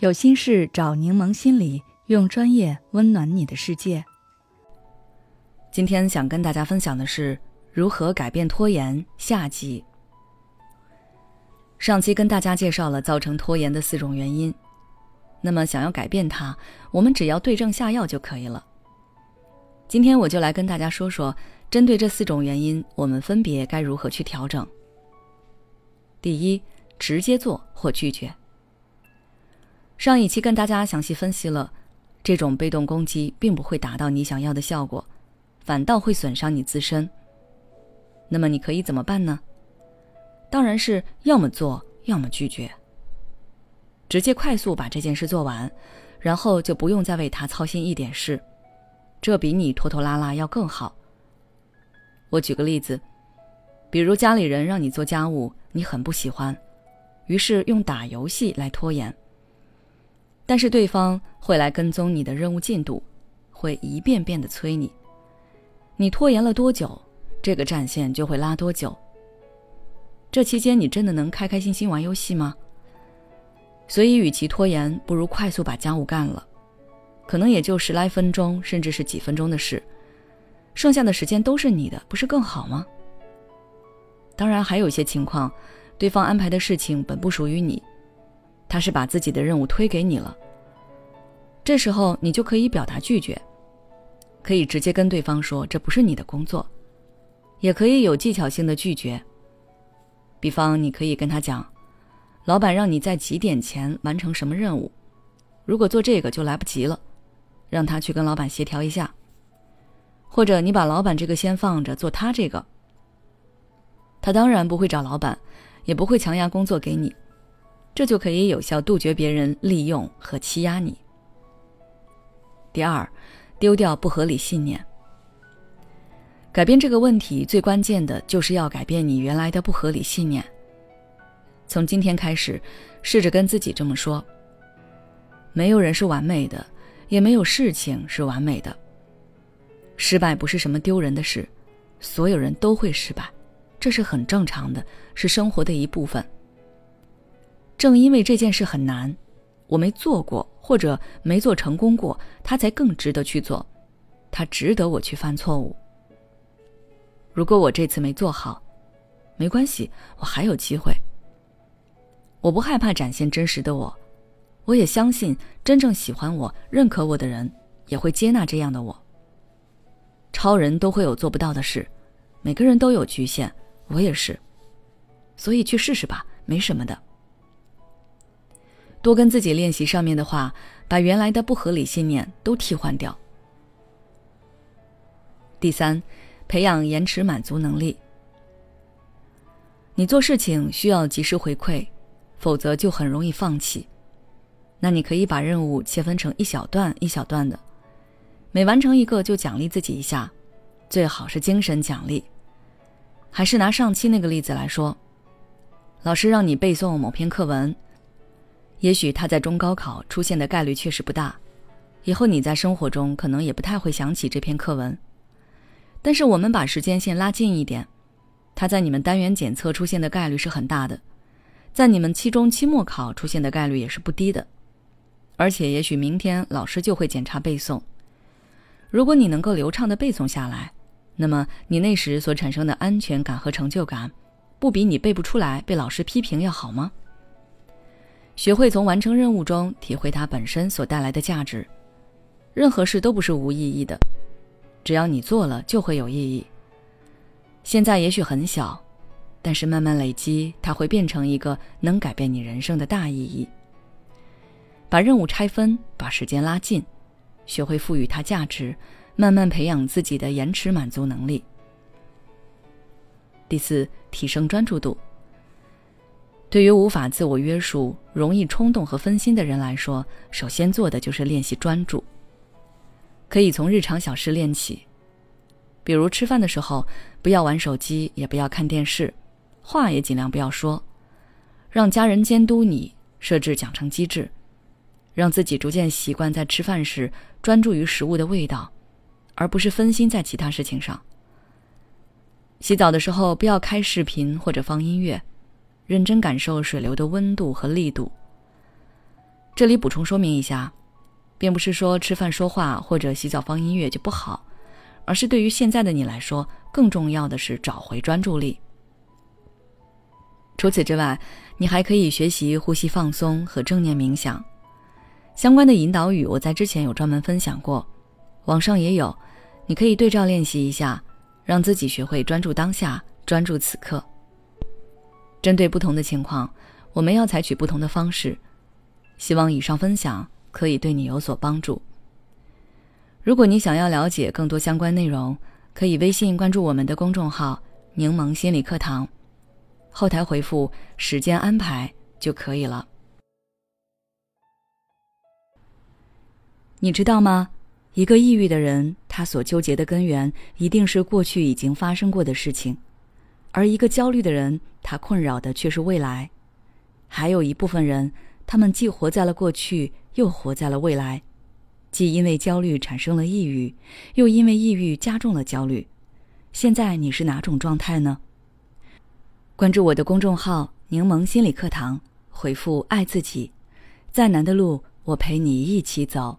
有心事找柠檬心理，用专业温暖你的世界。今天想跟大家分享的是如何改变拖延下集。上期跟大家介绍了造成拖延的四种原因，那么想要改变它，我们只要对症下药就可以了。今天我就来跟大家说说，针对这四种原因，我们分别该如何去调整。第一，直接做或拒绝。上一期跟大家详细分析了，这种被动攻击并不会达到你想要的效果，反倒会损伤你自身。那么你可以怎么办呢？当然是要么做，要么拒绝。直接快速把这件事做完，然后就不用再为他操心一点事，这比你拖拖拉拉要更好。我举个例子，比如家里人让你做家务，你很不喜欢，于是用打游戏来拖延。但是对方会来跟踪你的任务进度，会一遍遍的催你。你拖延了多久，这个战线就会拉多久。这期间你真的能开开心心玩游戏吗？所以，与其拖延，不如快速把家务干了，可能也就十来分钟，甚至是几分钟的事，剩下的时间都是你的，不是更好吗？当然，还有一些情况，对方安排的事情本不属于你。他是把自己的任务推给你了，这时候你就可以表达拒绝，可以直接跟对方说这不是你的工作，也可以有技巧性的拒绝。比方，你可以跟他讲，老板让你在几点前完成什么任务，如果做这个就来不及了，让他去跟老板协调一下。或者你把老板这个先放着，做他这个。他当然不会找老板，也不会强压工作给你。这就可以有效杜绝别人利用和欺压你。第二，丢掉不合理信念。改变这个问题最关键的就是要改变你原来的不合理信念。从今天开始，试着跟自己这么说：没有人是完美的，也没有事情是完美的。失败不是什么丢人的事，所有人都会失败，这是很正常的，是生活的一部分。正因为这件事很难，我没做过或者没做成功过，他才更值得去做，他值得我去犯错误。如果我这次没做好，没关系，我还有机会。我不害怕展现真实的我，我也相信真正喜欢我、认可我的人也会接纳这样的我。超人都会有做不到的事，每个人都有局限，我也是，所以去试试吧，没什么的。多跟自己练习上面的话，把原来的不合理信念都替换掉。第三，培养延迟满足能力。你做事情需要及时回馈，否则就很容易放弃。那你可以把任务切分成一小段一小段的，每完成一个就奖励自己一下，最好是精神奖励。还是拿上期那个例子来说，老师让你背诵某篇课文。也许他在中高考出现的概率确实不大，以后你在生活中可能也不太会想起这篇课文。但是我们把时间线拉近一点，他在你们单元检测出现的概率是很大的，在你们期中、期末考出现的概率也是不低的。而且也许明天老师就会检查背诵，如果你能够流畅的背诵下来，那么你那时所产生的安全感和成就感，不比你背不出来被老师批评要好吗？学会从完成任务中体会它本身所带来的价值。任何事都不是无意义的，只要你做了，就会有意义。现在也许很小，但是慢慢累积，它会变成一个能改变你人生的大意义。把任务拆分，把时间拉近，学会赋予它价值，慢慢培养自己的延迟满足能力。第四，提升专注度。对于无法自我约束、容易冲动和分心的人来说，首先做的就是练习专注。可以从日常小事练起，比如吃饭的时候不要玩手机，也不要看电视，话也尽量不要说，让家人监督你，设置奖惩机制，让自己逐渐习惯在吃饭时专注于食物的味道，而不是分心在其他事情上。洗澡的时候不要开视频或者放音乐。认真感受水流的温度和力度。这里补充说明一下，并不是说吃饭说话或者洗澡放音乐就不好，而是对于现在的你来说，更重要的是找回专注力。除此之外，你还可以学习呼吸放松和正念冥想，相关的引导语我在之前有专门分享过，网上也有，你可以对照练习一下，让自己学会专注当下，专注此刻。针对不同的情况，我们要采取不同的方式。希望以上分享可以对你有所帮助。如果你想要了解更多相关内容，可以微信关注我们的公众号“柠檬心理课堂”。后台回复“时间安排”就可以了。你知道吗？一个抑郁的人，他所纠结的根源一定是过去已经发生过的事情；而一个焦虑的人，他困扰的却是未来。还有一部分人，他们既活在了过去，又活在了未来，既因为焦虑产生了抑郁，又因为抑郁加重了焦虑。现在你是哪种状态呢？关注我的公众号“柠檬心理课堂”，回复“爱自己”，再难的路我陪你一起走。